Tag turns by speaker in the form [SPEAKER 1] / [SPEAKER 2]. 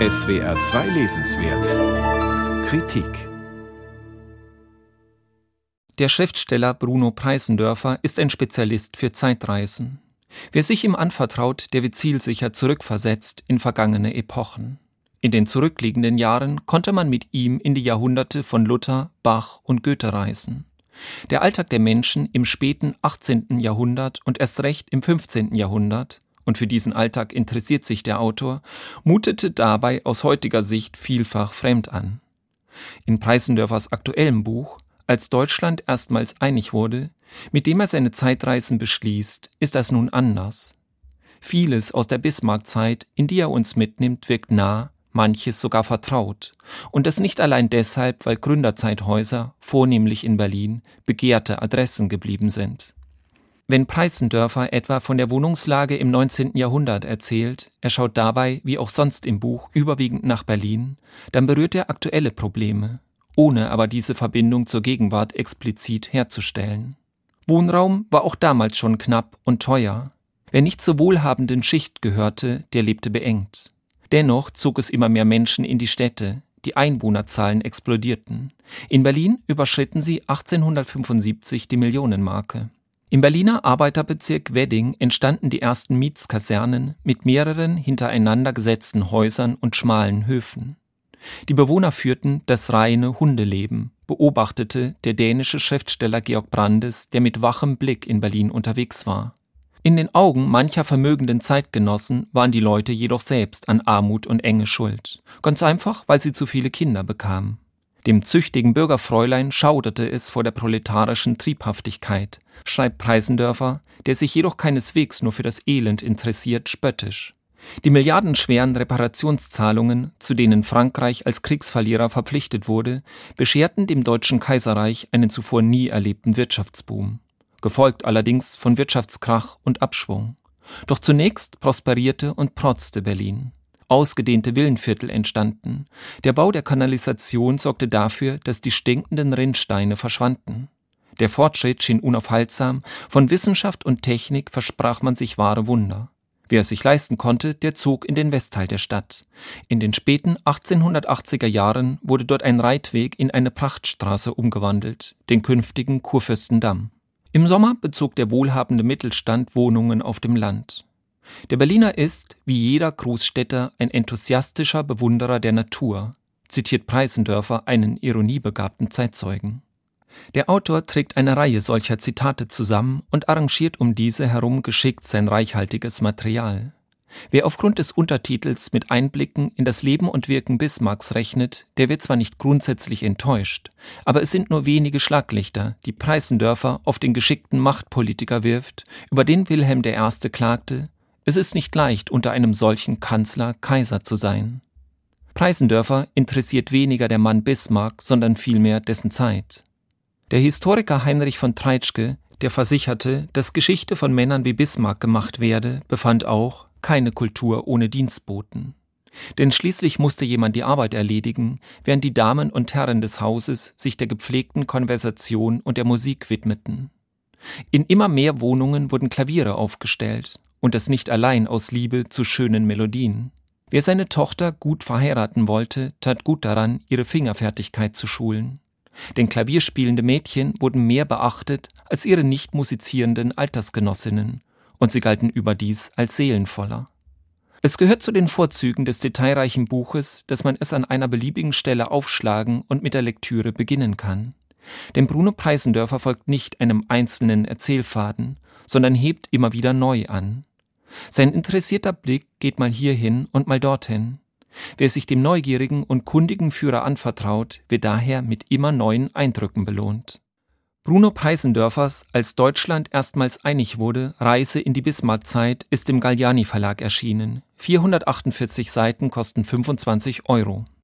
[SPEAKER 1] SWR 2 Lesenswert Kritik
[SPEAKER 2] Der Schriftsteller Bruno Preisendörfer ist ein Spezialist für Zeitreisen. Wer sich ihm anvertraut, der wird zielsicher zurückversetzt in vergangene Epochen. In den zurückliegenden Jahren konnte man mit ihm in die Jahrhunderte von Luther, Bach und Goethe reisen. Der Alltag der Menschen im späten 18. Jahrhundert und erst recht im 15. Jahrhundert und für diesen Alltag interessiert sich der Autor, mutete dabei aus heutiger Sicht vielfach fremd an. In Preissendörfers aktuellem Buch Als Deutschland erstmals einig wurde, mit dem er seine Zeitreisen beschließt, ist das nun anders. Vieles aus der Bismarck-Zeit, in die er uns mitnimmt, wirkt nah, manches sogar vertraut. Und das nicht allein deshalb, weil Gründerzeithäuser, vornehmlich in Berlin, begehrte Adressen geblieben sind. Wenn Preissendörfer etwa von der Wohnungslage im 19. Jahrhundert erzählt, er schaut dabei, wie auch sonst im Buch, überwiegend nach Berlin, dann berührt er aktuelle Probleme, ohne aber diese Verbindung zur Gegenwart explizit herzustellen. Wohnraum war auch damals schon knapp und teuer. Wer nicht zur wohlhabenden Schicht gehörte, der lebte beengt. Dennoch zog es immer mehr Menschen in die Städte, die Einwohnerzahlen explodierten. In Berlin überschritten sie 1875 die Millionenmarke. Im Berliner Arbeiterbezirk Wedding entstanden die ersten Mietskasernen mit mehreren hintereinander gesetzten Häusern und schmalen Höfen. Die Bewohner führten das reine Hundeleben, beobachtete der dänische Schriftsteller Georg Brandes, der mit wachem Blick in Berlin unterwegs war. In den Augen mancher vermögenden Zeitgenossen waren die Leute jedoch selbst an Armut und Enge schuld. Ganz einfach, weil sie zu viele Kinder bekamen. Dem züchtigen Bürgerfräulein schauderte es vor der proletarischen Triebhaftigkeit, schreibt Preisendörfer, der sich jedoch keineswegs nur für das Elend interessiert, spöttisch. Die milliardenschweren Reparationszahlungen, zu denen Frankreich als Kriegsverlierer verpflichtet wurde, bescherten dem Deutschen Kaiserreich einen zuvor nie erlebten Wirtschaftsboom, gefolgt allerdings von Wirtschaftskrach und Abschwung. Doch zunächst prosperierte und protzte Berlin ausgedehnte Villenviertel entstanden. Der Bau der Kanalisation sorgte dafür, dass die stinkenden Rinnsteine verschwanden. Der Fortschritt schien unaufhaltsam, von Wissenschaft und Technik versprach man sich wahre Wunder. Wer es sich leisten konnte, der zog in den Westteil der Stadt. In den späten 1880er Jahren wurde dort ein Reitweg in eine Prachtstraße umgewandelt, den künftigen Kurfürstendamm. Im Sommer bezog der wohlhabende Mittelstand Wohnungen auf dem Land. Der Berliner ist, wie jeder Großstädter, ein enthusiastischer Bewunderer der Natur, zitiert Preisendörfer einen ironiebegabten Zeitzeugen. Der Autor trägt eine Reihe solcher Zitate zusammen und arrangiert um diese herum geschickt sein reichhaltiges Material. Wer aufgrund des Untertitels mit Einblicken in das Leben und Wirken Bismarcks rechnet, der wird zwar nicht grundsätzlich enttäuscht, aber es sind nur wenige Schlaglichter, die Preisendörfer auf den geschickten Machtpolitiker wirft, über den Wilhelm I. klagte, es ist nicht leicht, unter einem solchen Kanzler Kaiser zu sein. Preisendörfer interessiert weniger der Mann Bismarck, sondern vielmehr dessen Zeit. Der Historiker Heinrich von Treitschke, der versicherte, dass Geschichte von Männern wie Bismarck gemacht werde, befand auch keine Kultur ohne Dienstboten. Denn schließlich musste jemand die Arbeit erledigen, während die Damen und Herren des Hauses sich der gepflegten Konversation und der Musik widmeten. In immer mehr Wohnungen wurden Klaviere aufgestellt, und das nicht allein aus Liebe zu schönen Melodien. Wer seine Tochter gut verheiraten wollte, tat gut daran, ihre Fingerfertigkeit zu schulen. Denn klavierspielende Mädchen wurden mehr beachtet als ihre nicht musizierenden Altersgenossinnen, und sie galten überdies als seelenvoller. Es gehört zu den Vorzügen des detailreichen Buches, dass man es an einer beliebigen Stelle aufschlagen und mit der Lektüre beginnen kann. Denn Bruno Preisendörfer folgt nicht einem einzelnen Erzählfaden, sondern hebt immer wieder neu an. Sein interessierter Blick geht mal hierhin und mal dorthin. Wer sich dem neugierigen und kundigen Führer anvertraut, wird daher mit immer neuen Eindrücken belohnt. Bruno Preisendörfers Als Deutschland erstmals einig wurde, Reise in die Bismarckzeit ist im Galliani Verlag erschienen. 448 Seiten kosten 25 Euro.